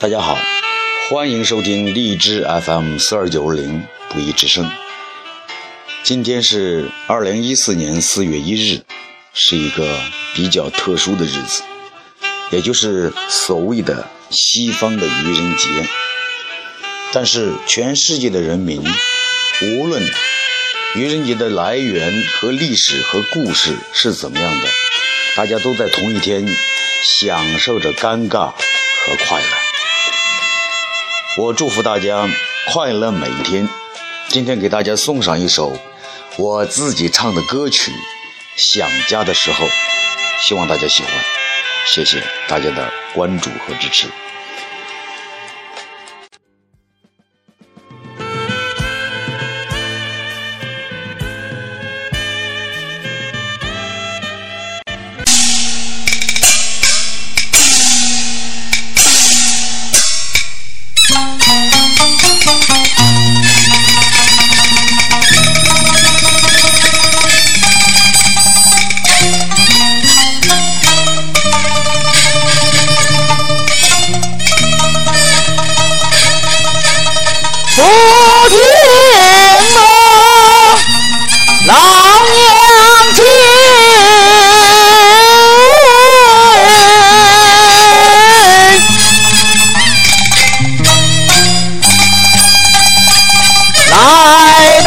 大家好，欢迎收听荔枝 FM 四二九零不一之声。今天是二零一四年四月一日，是一个比较特殊的日子，也就是所谓的西方的愚人节。但是全世界的人民，无论愚人节的来源和历史和故事是怎么样的，大家都在同一天享受着尴尬和快乐。我祝福大家快乐每一天。今天给大家送上一首我自己唱的歌曲《想家的时候》，希望大家喜欢。谢谢大家的关注和支持。不听我老娘亲，来。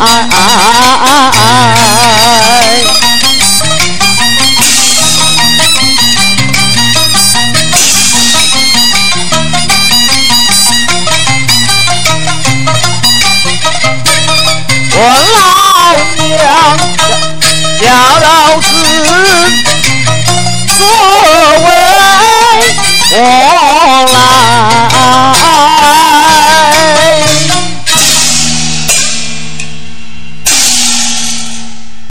哎哎哎！我老娘叫老子做。